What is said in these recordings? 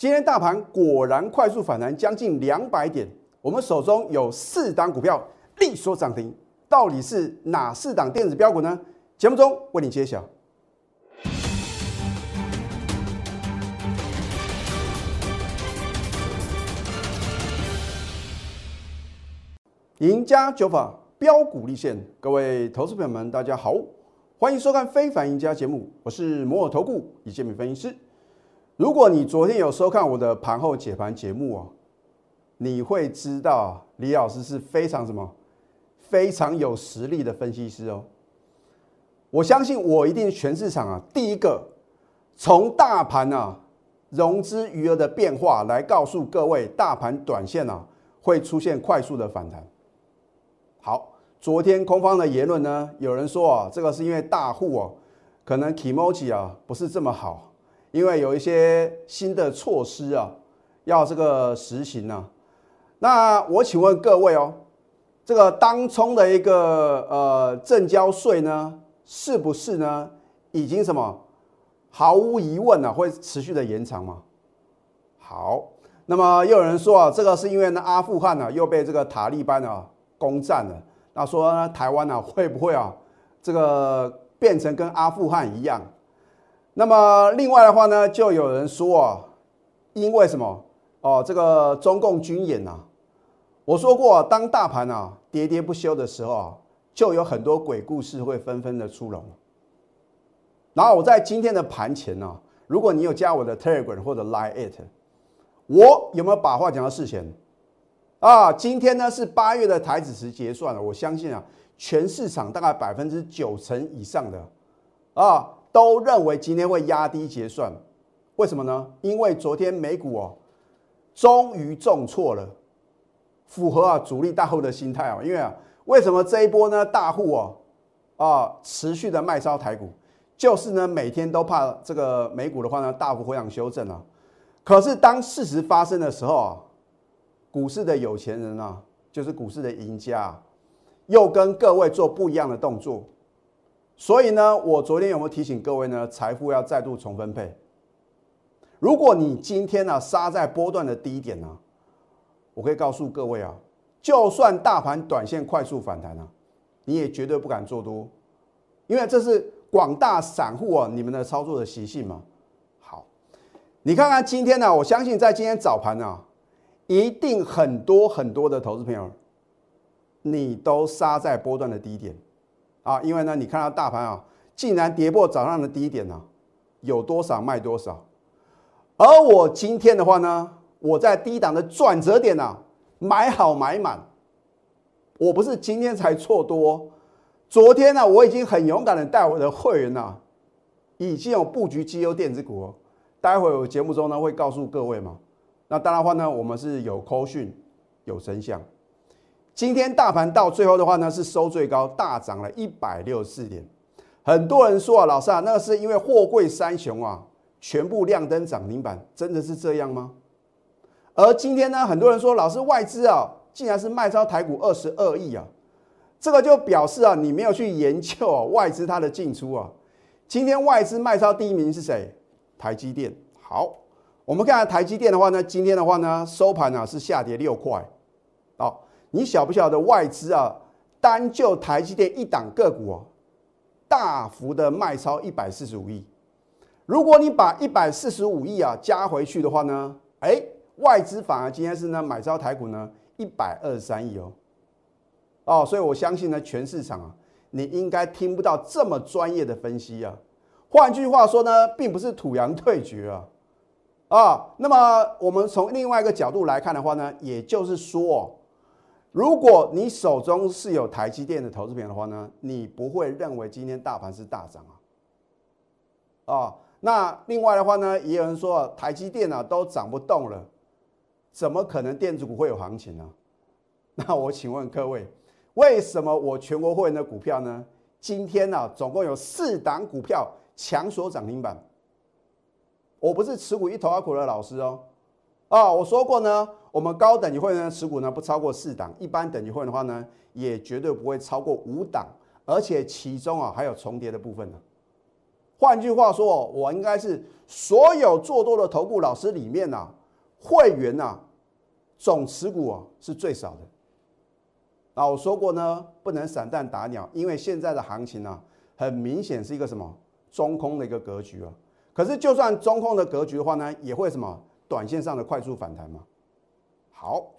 今天大盘果然快速反弹将近两百点，我们手中有四档股票力所涨停，到底是哪四档电子标股呢？节目中为你揭晓。赢家九法标股立现，各位投资朋友们，大家好，欢迎收看《非凡赢家》节目，我是摩尔投顾李建民分析师。如果你昨天有收看我的盘后解盘节目哦，你会知道李老师是非常什么非常有实力的分析师哦。我相信我一定全市场啊第一个从大盘啊融资余额的变化来告诉各位，大盘短线啊会出现快速的反弹。好，昨天空方的言论呢，有人说啊，这个是因为大户哦，可能 k i m o j i 啊不是这么好，因为有一些新的措施啊要这个实行呢。那我请问各位哦，这个当冲的一个呃正交税呢，是不是呢已经什么毫无疑问呢会持续的延长吗？好，那么又有人说啊，这个是因为呢阿富汗呢又被这个塔利班啊。攻占了，那说，台湾呢会不会啊，这个变成跟阿富汗一样？那么另外的话呢，就有人说啊，因为什么哦，这个中共军演呐，我说过，当大盘啊喋喋不休的时候啊，就有很多鬼故事会纷纷的出笼。然后我在今天的盘前呢，如果你有加我的 Telegram 或者 Line it，我有没有把话讲到事前？啊，今天呢是八月的台子时结算了，我相信啊，全市场大概百分之九成以上的啊都认为今天会压低结算，为什么呢？因为昨天美股哦终于重挫了，符合啊主力大户的心态啊，因为啊为什么这一波呢大户哦啊持续的卖超台股，就是呢每天都怕这个美股的话呢大幅回档修正啊，可是当事实发生的时候啊。股市的有钱人啊，就是股市的赢家，又跟各位做不一样的动作。所以呢，我昨天有没有提醒各位呢？财富要再度重分配。如果你今天呢杀在波段的低点呢，我可以告诉各位啊，就算大盘短线快速反弹啊，你也绝对不敢做多，因为这是广大散户啊你们的操作的习性嘛。好，你看看今天呢，我相信在今天早盘呢。一定很多很多的投资朋友，你都杀在波段的低点啊！因为呢，你看到大盘啊，竟然跌破早上的低点呢，有多少卖多少。而我今天的话呢，我在低档的转折点呢，买好买满。我不是今天才错多，昨天呢，我已经很勇敢的带我的会员呐，已经有布局绩优电子股。待会我节目中呢，会告诉各位嘛。那当然话呢，我们是有扣讯，有真相。今天大盘到最后的话呢，是收最高，大涨了一百六十四点。很多人说啊，老师啊，那个是因为货柜三雄啊，全部亮灯涨停板，真的是这样吗？而今天呢，很多人说，老师外资啊，竟然是卖超台股二十二亿啊，这个就表示啊，你没有去研究啊，外资它的进出啊。今天外资卖超第一名是谁？台积电。好。我们看下台积电的话呢，今天的话呢，收盘呢是下跌六块。你晓不晓得外资啊，单就台积电一档个股哦，大幅的卖超一百四十五亿。如果你把一百四十五亿啊加回去的话呢，哎，外资反而今天是呢买超台股呢一百二十三亿哦。哦，所以我相信呢，全市场啊，你应该听不到这么专业的分析啊。换句话说呢，并不是土洋退局啊。啊，那么我们从另外一个角度来看的话呢，也就是说，如果你手中是有台积电的投资品的话呢，你不会认为今天大盘是大涨啊。啊，那另外的话呢，也有人说台积电呢都涨不动了，怎么可能电子股会有行情呢？那我请问各位，为什么我全国会员的股票呢，今天呢总共有四档股票强锁涨停板？我不是持股一头阿股的老师哦，啊，我说过呢，我们高等级会员的持股呢不超过四档，一般等级会员的话呢，也绝对不会超过五档，而且其中啊还有重叠的部分呢。换句话说哦，我应该是所有做多的投顾老师里面呐，会员啊，总持股啊是最少的。啊，我说过呢，不能散弹打鸟，因为现在的行情呢，很明显是一个什么中空的一个格局啊。可是就算中空的格局的话呢，也会什么短线上的快速反弹嘛。好，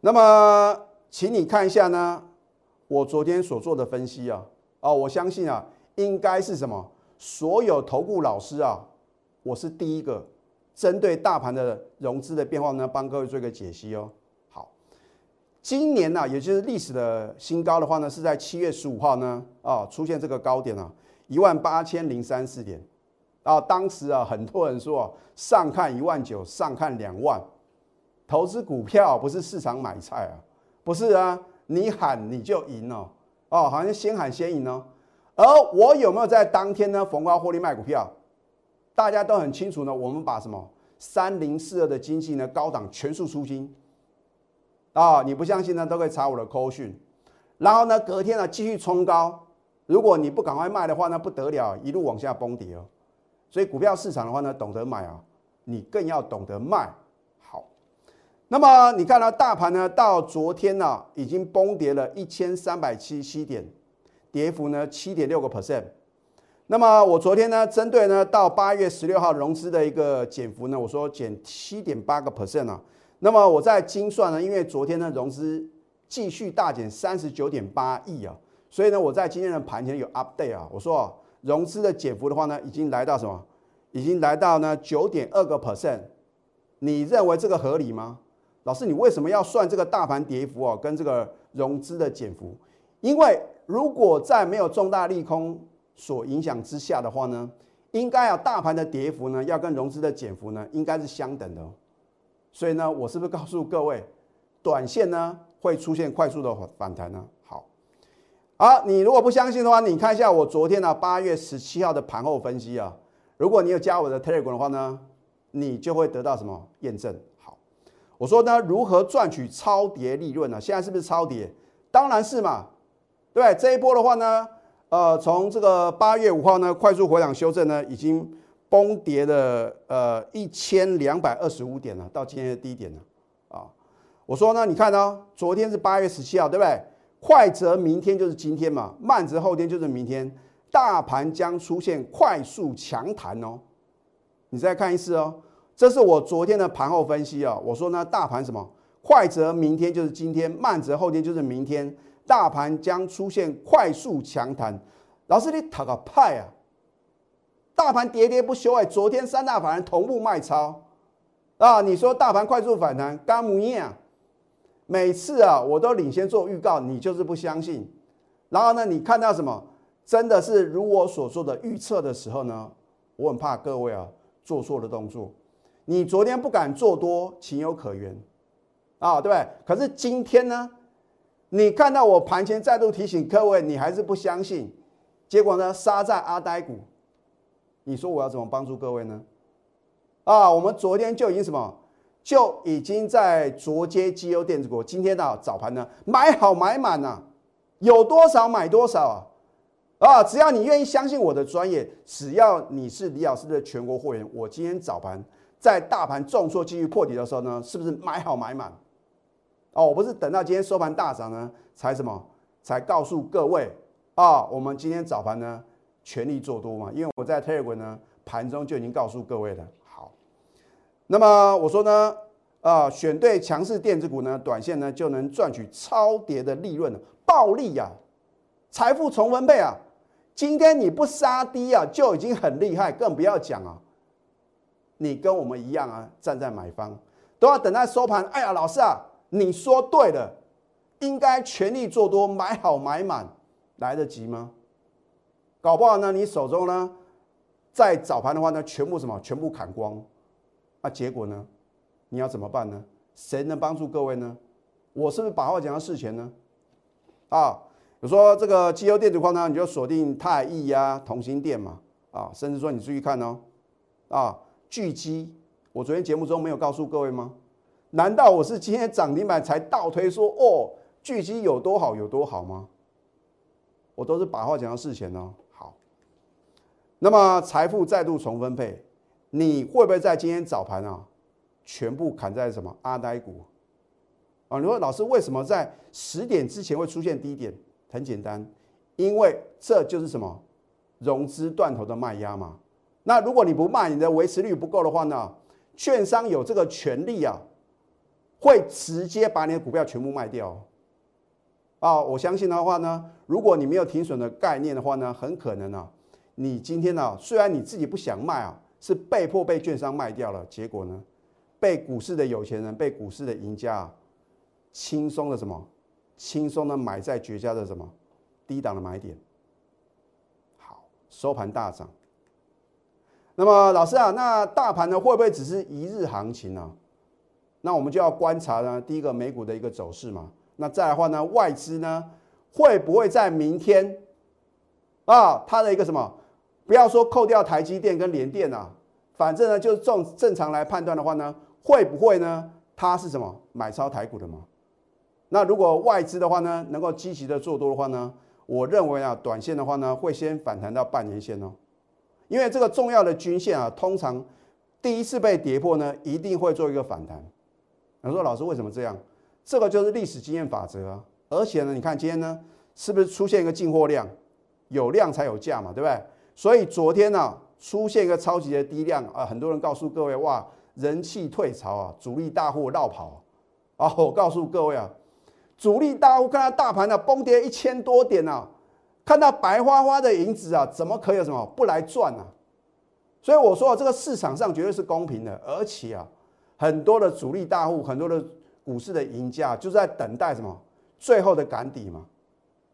那么请你看一下呢，我昨天所做的分析啊，啊，我相信啊，应该是什么？所有投顾老师啊，我是第一个针对大盘的融资的变化呢，帮各位做一个解析哦。好今年呢，也就是历史的新高的话呢，是在七月十五号呢，啊，出现这个高点啊，一万八千零三四点，啊，当时啊，很多人说啊，上看一万九，上看两万，投资股票不是市场买菜啊，不是啊，你喊你就赢哦，哦，好像先喊先赢哦，而我有没有在当天呢逢高获利卖股票？大家都很清楚呢，我们把什么三零四二的经济呢高档全数出金。啊，你不相信呢，都可以查我的扣讯。然后呢，隔天呢继续冲高。如果你不赶快卖的话呢，不得了，一路往下崩跌哦。所以股票市场的话呢，懂得买啊，你更要懂得卖。那么你看到大盘呢，到昨天呢已经崩跌了一千三百七十七点，跌幅呢七点六个 percent。那么我昨天呢，针对呢到八月十六号融资的一个减幅呢，我说减七点八个 percent 啊。那么我在精算呢，因为昨天呢融资继续大减三十九点八亿啊，所以呢我在今天的盘前有 update 啊，我说啊融资的减幅的话呢，已经来到什么？已经来到呢九点二个 percent。你认为这个合理吗？老师，你为什么要算这个大盘跌幅啊？跟这个融资的减幅？因为如果在没有重大利空所影响之下的话呢，应该啊大盘的跌幅呢要跟融资的减幅呢应该是相等的。所以呢，我是不是告诉各位，短线呢会出现快速的反弹呢？好，好，你如果不相信的话，你看一下我昨天呢八月十七号的盘后分析啊。如果你有加我的 Telegram 的话呢，你就会得到什么验证？我说呢，如何赚取超跌利润呢？现在是不是超跌？当然是嘛，对这一波的话呢，呃，从这个八月五号呢快速回档修正呢，已经。崩跌了呃一千两百二十五点了，到今天的低点了啊！我说呢，你看呢，昨天是八月十七号，对不对？快则明天就是今天嘛，慢则后天就是明天，大盘将出现快速强弹哦。你再看一次哦，这是我昨天的盘后分析啊。我说呢，大盘什么？快则明天就是今天，慢则后天就是明天，大盘将出现快速强弹。老师，你讨个派啊！大盘喋喋不休哎，昨天三大法人同步卖超啊！你说大盘快速反弹，干母样？每次啊，我都领先做预告，你就是不相信。然后呢，你看到什么？真的是如我所说的预测的时候呢？我很怕各位啊做错了动作。你昨天不敢做多，情有可原啊，对不对？可是今天呢，你看到我盘前再度提醒各位，你还是不相信，结果呢，杀在阿呆股。你说我要怎么帮助各位呢？啊，我们昨天就已经什么，就已经在昨接绩优电子股，今天的早盘呢买好买满呐，有多少买多少啊！啊，只要你愿意相信我的专业，只要你是李老师的全国会员，我今天早盘在大盘重挫继续破底的时候呢，是不是买好买满？哦，我不是等到今天收盘大涨呢才什么，才告诉各位啊，我们今天早盘呢。全力做多嘛？因为我在 Telegram 呢盘中就已经告诉各位了。好，那么我说呢，啊，选对强势电子股呢，短线呢就能赚取超跌的利润，暴利呀，财富重分配啊。今天你不杀低啊，就已经很厉害，更不要讲啊。你跟我们一样啊，站在买方，都要等待收盘。哎呀，老师啊，你说对了，应该全力做多，买好买满，来得及吗？搞不好呢，你手中呢，在早盘的话呢，全部什么，全部砍光，那结果呢，你要怎么办呢？谁能帮助各位呢？我是不是把话讲到事前呢？啊，我说这个机油电子矿呢，你就锁定泰益呀、同心电嘛，啊，甚至说你注意看哦，啊，巨基，我昨天节目中没有告诉各位吗？难道我是今天涨停板才倒推说哦，巨基有多好有多好吗？我都是把话讲到事前哦。好那么财富再度重分配，你会不会在今天早盘啊，全部砍在什么阿呆股？啊，你说老师为什么在十点之前会出现低点？很简单，因为这就是什么融资断头的卖压嘛。那如果你不卖，你的维持率不够的话呢，券商有这个权利啊，会直接把你的股票全部卖掉。啊，我相信的话呢，如果你没有停损的概念的话呢，很可能啊，你今天呢，虽然你自己不想卖啊，是被迫被券商卖掉了，结果呢，被股市的有钱人、被股市的赢家轻松的什么，轻松的买在绝佳的什么低档的买点，好，收盘大涨。那么老师啊，那大盘呢会不会只是一日行情呢？那我们就要观察呢，第一个美股的一个走势嘛。那再的话呢，外资呢会不会在明天啊，它的一个什么？不要说扣掉台积电跟联电啊，反正呢就正正常来判断的话呢，会不会呢？它是什么买超台股的嘛？那如果外资的话呢，能够积极的做多的话呢，我认为啊，短线的话呢，会先反弹到半年线哦，因为这个重要的均线啊，通常第一次被跌破呢，一定会做一个反弹。你说老师为什么这样？这个就是历史经验法则啊，而且呢，你看今天呢，是不是出现一个进货量？有量才有价嘛，对不对？所以昨天呢，出现一个超级的低量啊，很多人告诉各位哇，人气退潮啊，主力大户绕跑啊。我告诉各位啊，主力大户看到大盘呢崩跌一千多点啊，看到白花花的银子啊，怎么可以有什么不来赚呢？所以我说这个市场上绝对是公平的，而且啊，很多的主力大户，很多的。股市的赢家就是在等待什么最后的赶底嘛。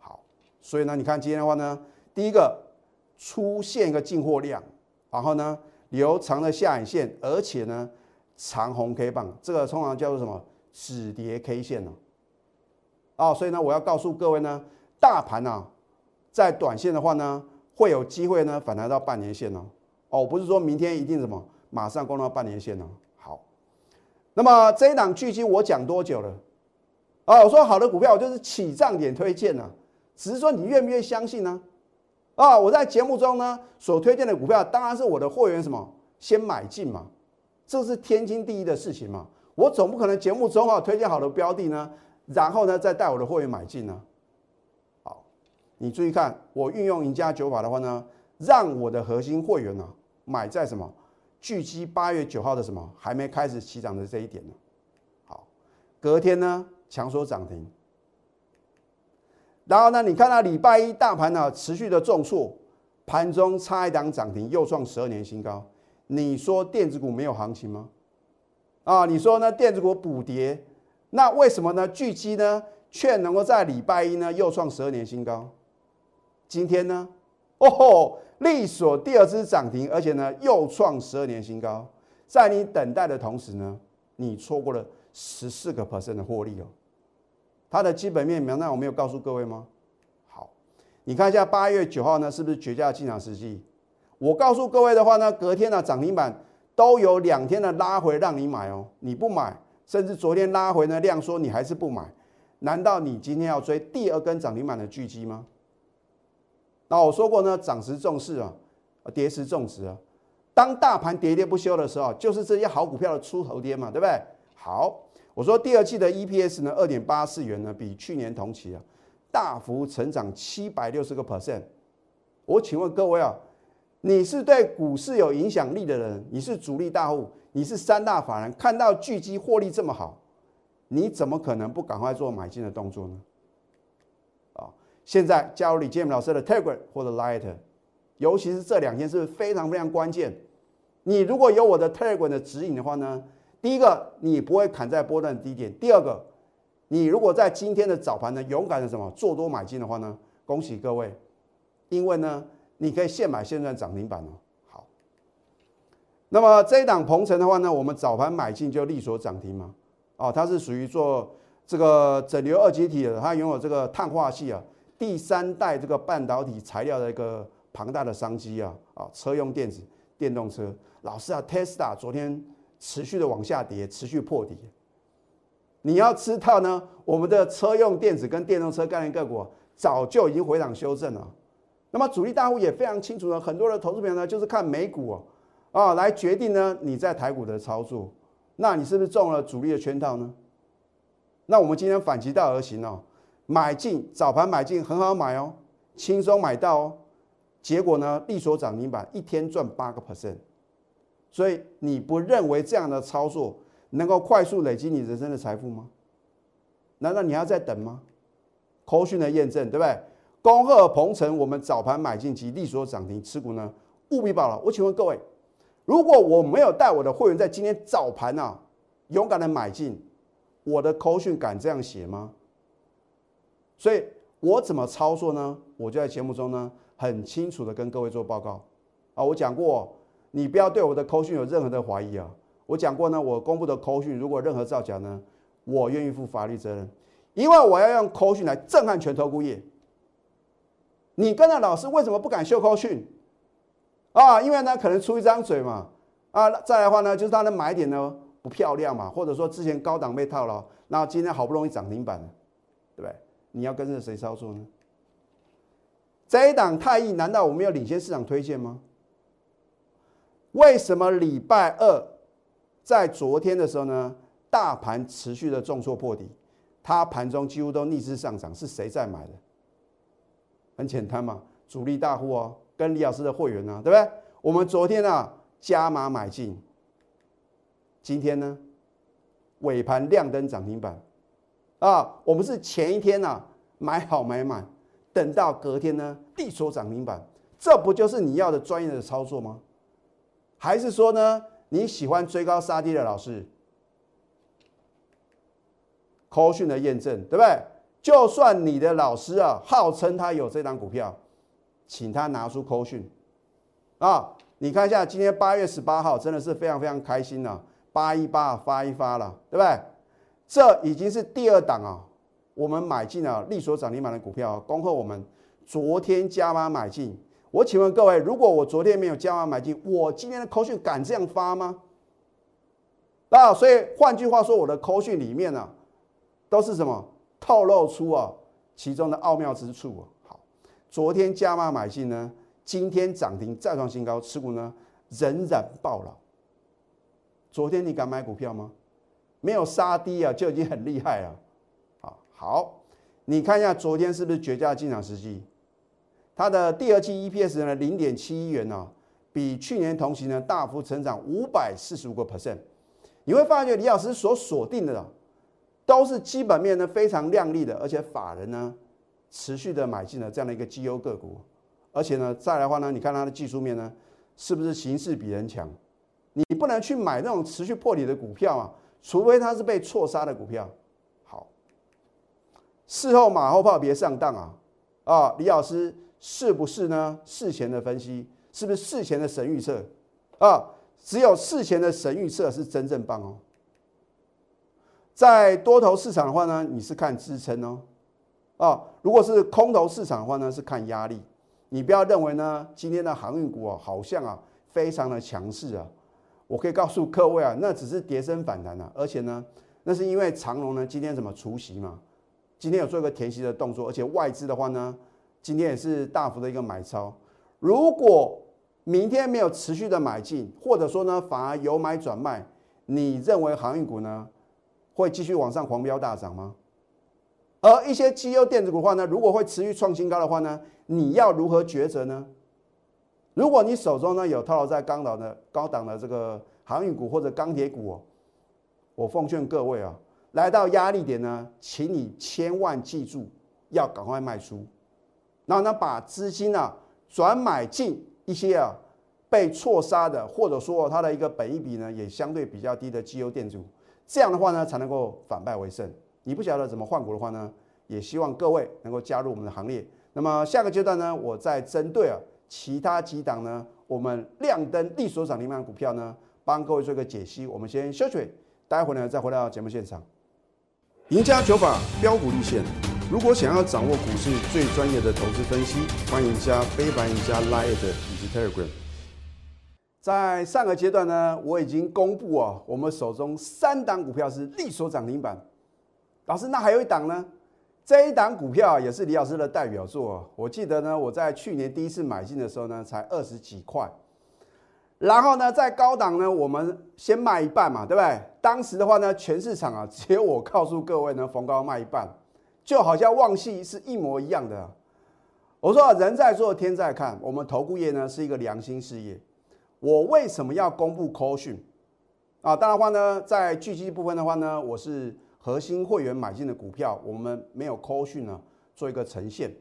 好，所以呢，你看今天的话呢，第一个出现一个进货量，然后呢留长的下影线，而且呢长红 K 棒，这个通常叫做什么止跌 K 线呢？哦，所以呢，我要告诉各位呢，大盘啊，在短线的话呢，会有机会呢反弹到半年线哦。哦，不是说明天一定什么马上攻到半年线哦。那么这一档巨基我讲多久了？啊，我说好的股票我就是起涨点推荐呢，只是说你愿不愿意相信呢？啊，我在节目中呢所推荐的股票，当然是我的货源什么先买进嘛，这是天经地义的事情嘛。我总不可能节目中啊推荐好的标的呢，然后呢再带我的货源买进呢。你注意看，我运用赢家九法的话呢，让我的核心会员呢买在什么？聚基八月九号的什么还没开始起涨的这一点呢？好，隔天呢强说涨停，然后呢你看到礼拜一大盘呢持续的重挫，盘中差一档涨停又创十二年新高，你说电子股没有行情吗？啊，你说呢电子股补跌，那为什么呢聚基呢却能够在礼拜一呢又创十二年新高？今天呢？哦吼！力所第二支涨停，而且呢又创十二年新高。在你等待的同时呢，你错过了十四个 percent 的获利哦。它的基本面名单我没有告诉各位吗？好，你看一下八月九号呢是不是绝佳进场时机？我告诉各位的话呢，隔天的涨停板都有两天的拉回让你买哦。你不买，甚至昨天拉回呢量说，你还是不买，难道你今天要追第二根涨停板的巨基吗？那我说过呢，涨时重视啊，跌时重视啊。当大盘跌跌不休的时候，就是这些好股票的出头天嘛，对不对？好，我说第二季的 EPS 呢，二点八四元呢，比去年同期啊，大幅成长七百六十个 percent。我请问各位啊，你是对股市有影响力的人，你是主力大户，你是三大法人，看到巨基获利这么好，你怎么可能不赶快做买进的动作呢？现在加入李建明老师的 Telegram 或者 Light，尤其是这两天是非常非常关键。你如果有我的 Telegram 的指引的话呢，第一个你不会砍在波段低点；第二个，你如果在今天的早盘呢勇敢的什么做多买进的话呢，恭喜各位，因为呢你可以现买现赚涨停板哦。好，那么这一档鹏程的话呢，我们早盘买进就力所涨停嘛。哦，它是属于做这个整流二极体的，它拥有这个碳化系啊。第三代这个半导体材料的一个庞大的商机啊啊，车用电子电动车，老师啊，Tesla 昨天持续的往下跌，持续破底。你要知道呢，我们的车用电子跟电动车概念个股早就已经回档修正了，那么主力大户也非常清楚呢，很多的投资朋友呢就是看美股哦，啊来决定呢你在台股的操作，那你是不是中了主力的圈套呢？那我们今天反其道而行哦，买进早盘买进很好买哦，轻松买到哦，结果呢利索涨停板一天赚八个 percent，所以你不认为这样的操作能够快速累积你人生的财富吗？难道你还要再等吗？扣讯的验证对不对？恭贺鹏程，我们早盘买进及利索涨停持股呢，务必保了。我请问各位，如果我没有带我的会员在今天早盘啊勇敢的买进？我的口讯敢这样写吗？所以我怎么操作呢？我就在节目中呢，很清楚的跟各位做报告啊。我讲过，你不要对我的口讯有任何的怀疑啊。我讲过呢，我公布的口讯如果任何造假呢，我愿意负法律责任，因为我要用口讯来震撼全投顾业。你跟着老师为什么不敢秀口讯啊？因为呢，可能出一张嘴嘛啊。再来的话呢，就是他的买点呢。不漂亮嘛？或者说之前高档被套牢，那今天好不容易涨停板，对不对？你要跟着谁操作呢？这一档太易，难道我们要领先市场推荐吗？为什么礼拜二在昨天的时候呢？大盘持续的重挫破底，它盘中几乎都逆势上涨，是谁在买的？很简单嘛，主力大户哦，跟李老师的会员啊，对不对？我们昨天啊加码买进。今天呢，尾盘亮灯涨停板，啊，我们是前一天呐买好买满，等到隔天呢地所涨停板，这不就是你要的专业的操作吗？还是说呢你喜欢追高杀低的老师？科讯的验证对不对？就算你的老师啊号称他有这张股票，请他拿出科讯啊，你看一下今天八月十八号真的是非常非常开心呐。八一八发一发了，对不对？这已经是第二档啊，我们买进了利索涨停板的股票，恭贺我们昨天加码买进。我请问各位，如果我昨天没有加码买进，我今天的口讯敢这样发吗？啊，所以换句话说，我的口讯里面呢，都是什么透露出啊其中的奥妙之处啊。好，昨天加码买进呢，今天涨停再创新高，持股呢仍然爆了。昨天你敢买股票吗？没有杀低啊，就已经很厉害了。啊，好，你看一下昨天是不是绝佳进场时机？它的第二季 EPS 呢，零点七一元呢，比去年同期呢大幅成长五百四十五个 percent。你会发觉李老师所锁定的都是基本面呢非常亮丽的，而且法人呢持续的买进了这样的一个绩优个股。而且呢，再来的话呢，你看它的技术面呢，是不是形势比人强？你不能去买那种持续破底的股票啊，除非它是被错杀的股票。好，事后马后炮别上当啊！啊，李老师是不是呢？事前的分析是不是事前的神预测啊？只有事前的神预测是真正棒哦。在多头市场的话呢，你是看支撑哦。啊，如果是空头市场的话呢，是看压力。你不要认为呢，今天的航运股啊，好像啊，非常的强势啊。我可以告诉各位啊，那只是跌升反弹啊，而且呢，那是因为长隆呢今天怎么除息嘛？今天有做一个填息的动作，而且外资的话呢，今天也是大幅的一个买超。如果明天没有持续的买进，或者说呢反而有买转卖，你认为航运股呢会继续往上狂飙大涨吗？而一些绩优电子股的话呢，如果会持续创新高的话呢，你要如何抉择呢？如果你手中呢有套牢在高档的高档的这个航运股或者钢铁股，我奉劝各位啊，来到压力点呢，请你千万记住要赶快卖出，然后呢把资金呢转买进一些啊被错杀的，或者说它的一个本益比呢也相对比较低的绩优电子，这样的话呢才能够反败为胜。你不晓得怎么换股的话呢，也希望各位能够加入我们的行列。那么下个阶段呢，我再针对啊。其他几档呢？我们亮灯利所涨停板股票呢，帮各位做一个解析。我们先休息，待会呢再回到节目现场。赢家九法标股立线。如果想要掌握股市最专业的投资分析，欢迎加非凡、赢家 Line 以及 Telegram。在上个阶段呢，我已经公布啊，我们手中三档股票是利所涨停板。老师，那还有一档呢？这一档股票也是李老师的代表作。我记得呢，我在去年第一次买进的时候呢，才二十几块。然后呢，在高档呢，我们先卖一半嘛，对不对？当时的话呢，全市场啊，只有我告诉各位呢，逢高卖一半，就好像旺系是一模一样的。我说人在做天在看，我们投顾业呢是一个良心事业。我为什么要公布 call 讯啊？当然话呢，在聚集部分的话呢，我是核心会员买进的股票，我们没有 call 讯呢做一个呈现。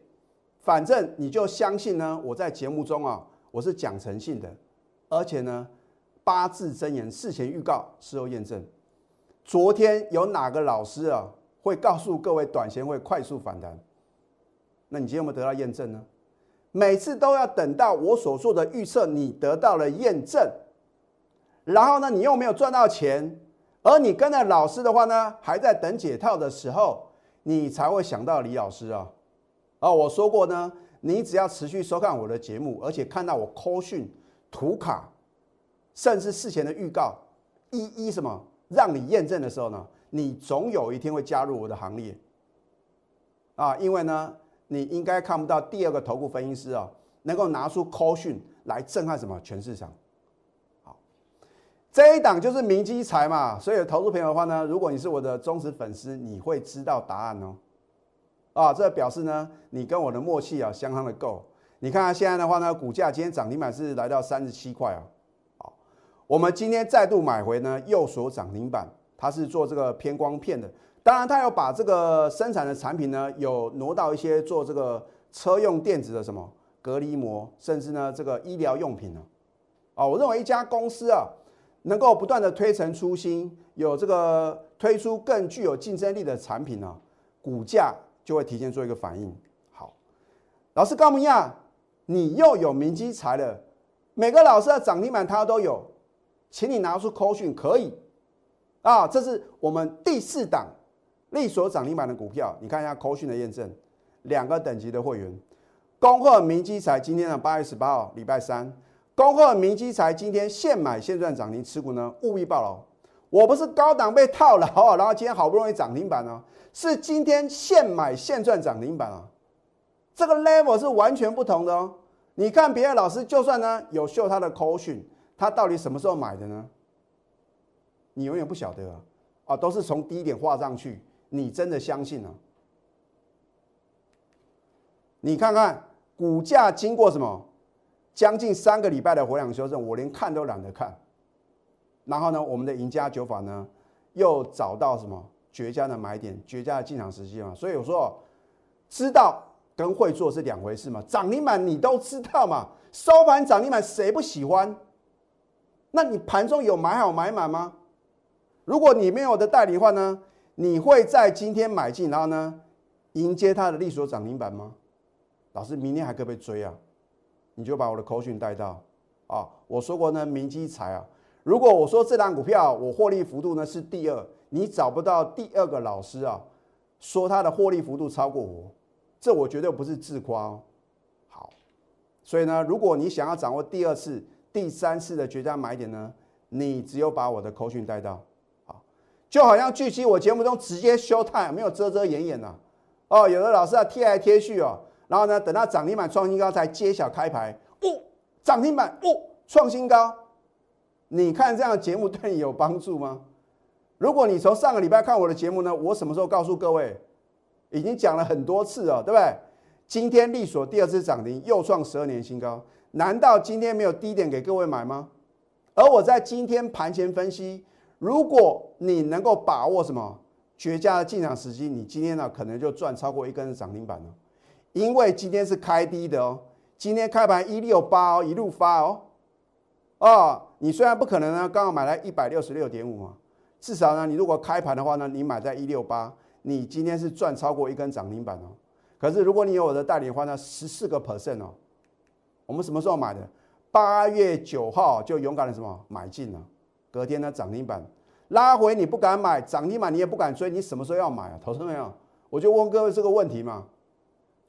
反正你就相信呢，我在节目中啊，我是讲诚信的。而且呢，八字真言事前预告，事后验证。昨天有哪个老师啊会告诉各位短线会快速反弹？那你今天有没有得到验证呢？每次都要等到我所做的预测，你得到了验证，然后呢，你又没有赚到钱，而你跟着老师的话呢，还在等解套的时候，你才会想到李老师啊。哦，我说过呢，你只要持续收看我的节目，而且看到我 call 讯。图卡，甚至事前的预告，一一什么让你验证的时候呢？你总有一天会加入我的行列啊！因为呢，你应该看不到第二个头部分析师啊，能够拿出 call 讯来震撼什么全市场。这一档就是明基财嘛，所以投资朋友的话呢，如果你是我的忠实粉丝，你会知道答案哦。啊，这表示呢，你跟我的默契啊，相当的够。你看看现在的话呢，股价今天涨停板是来到三十七块啊。好，我们今天再度买回呢，右手涨停板，它是做这个偏光片的。当然，它要把这个生产的产品呢，有挪到一些做这个车用电子的什么隔离膜，甚至呢这个医疗用品呢。啊，我认为一家公司啊，能够不断的推陈出新，有这个推出更具有竞争力的产品呢，股价就会提前做一个反应。好，老师高明亚。你又有明基财了，每个老师的涨停板他都有，请你拿出扣讯可以啊，这是我们第四档力所涨停板的股票，你看一下扣讯的验证，两个等级的会员，恭贺明基财今天的八月十八号礼拜三，恭贺明基财今天现买现赚涨停持股呢务必报牢，我不是高档被套牢啊，然后今天好不容易涨停板呢，是今天现买现赚涨停板啊。这个 level 是完全不同的哦。你看别的老师，就算呢有秀他的口讯，他到底什么时候买的呢？你永远不晓得啊！啊，都是从低点画上去，你真的相信啊？你看看股价经过什么将近三个礼拜的回档修正，我连看都懒得看。然后呢，我们的赢家九法呢又找到什么绝佳的买点、绝佳的进场时机嘛？所以我说，知道。跟会做是两回事嘛？涨停板你都知道嘛？收盘涨停板谁不喜欢？那你盘中有买好买满吗？如果你没有的代理的话呢？你会在今天买进，然后呢迎接它的利索涨停板吗？老师，明天还可不可以追啊？你就把我的口讯带到啊！我说过呢，明基财啊，如果我说这档股票我获利幅度呢是第二，你找不到第二个老师啊，说他的获利幅度超过我。这我绝对不是自夸哦。好，所以呢，如果你想要掌握第二次、第三次的绝佳买点呢，你只有把我的口讯带到。好，就好像巨期我节目中直接 show time，，没有遮遮掩掩呐。哦，有的老师啊贴来贴去哦，然后呢，等到涨停板创新高才揭晓开牌。哦，涨停板哦，创新高。你看这样的节目对你有帮助吗？如果你从上个礼拜看我的节目呢，我什么时候告诉各位？已经讲了很多次了，对不对？今天利索第二次涨停，又创十二年新高，难道今天没有低点给各位买吗？而我在今天盘前分析，如果你能够把握什么绝佳的进场时机，你今天呢可能就赚超过一根涨停板了。因为今天是开低的哦，今天开盘一六八哦，一路发哦，哦，你虽然不可能呢刚好买来一百六十六点五啊，至少呢你如果开盘的话呢，你买在一六八。你今天是赚超过一根涨停板哦，可是如果你有我的代理的话呢，十四个 percent 哦，我们什么时候买的？八月九号就勇敢的什么买进了，隔天呢涨停板拉回你不敢买，涨停板你也不敢追，你什么时候要买啊？投资没有？我就问各位这个问题嘛，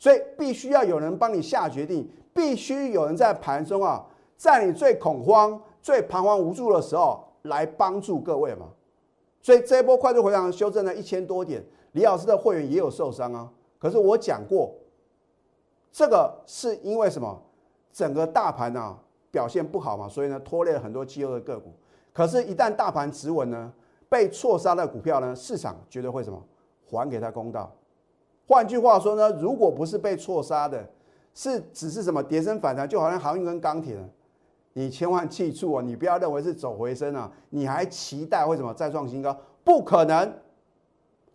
所以必须要有人帮你下决定，必须有人在盘中啊，在你最恐慌、最彷徨无助的时候来帮助各位嘛，所以这一波快速回档修正了一千多点。李老师的会员也有受伤啊，可是我讲过，这个是因为什么？整个大盘啊表现不好嘛，所以呢拖累了很多绩优的个股。可是，一旦大盘止稳呢，被错杀的股票呢，市场绝对会什么还给他公道。换句话说呢，如果不是被错杀的，是只是什么跌升反弹，就好像航运跟钢铁，你千万记住啊，你不要认为是走回升啊，你还期待会什么再创新高？不可能，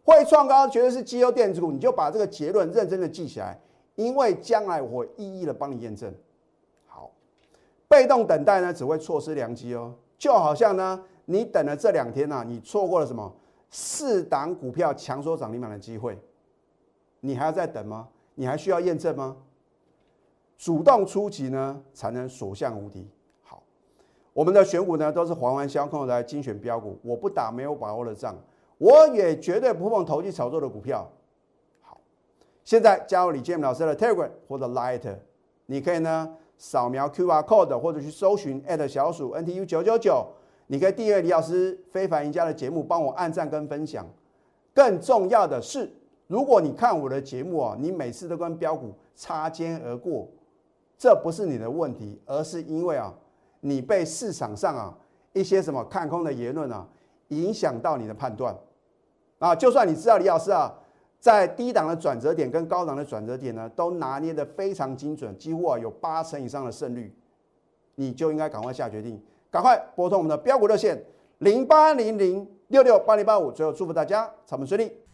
会创高绝对是绩优电子股，你就把这个结论认真的记起来，因为将来我会一一的帮你验证。好，被动等待呢，只会错失良机哦，就好像呢，你等了这两天呢，你错过了什么？四档股票强缩涨停板的机会，你还要再等吗？你还需要验证吗？主动出击呢，才能所向无敌。好，我们的选股呢，都是环环相扣的精选标股。我不打没有把握的仗，我也绝对不碰投机炒作的股票。好，现在加入李建老师的 Telegram 或者 Light，你可以呢扫描 QR Code 或者去搜寻小鼠 NTU 九九九。你可以订阅李老师非凡赢家的节目，帮我按赞跟分享。更重要的是，如果你看我的节目啊，你每次都跟标股擦肩而过。这不是你的问题，而是因为啊，你被市场上啊一些什么看空的言论啊影响到你的判断啊。就算你知道李老师啊在低档的转折点跟高档的转折点呢都拿捏的非常精准，几乎啊有八成以上的胜率，你就应该赶快下决定，赶快拨通我们的标股热线零八零零六六八零八五。最后祝福大家操盘顺利，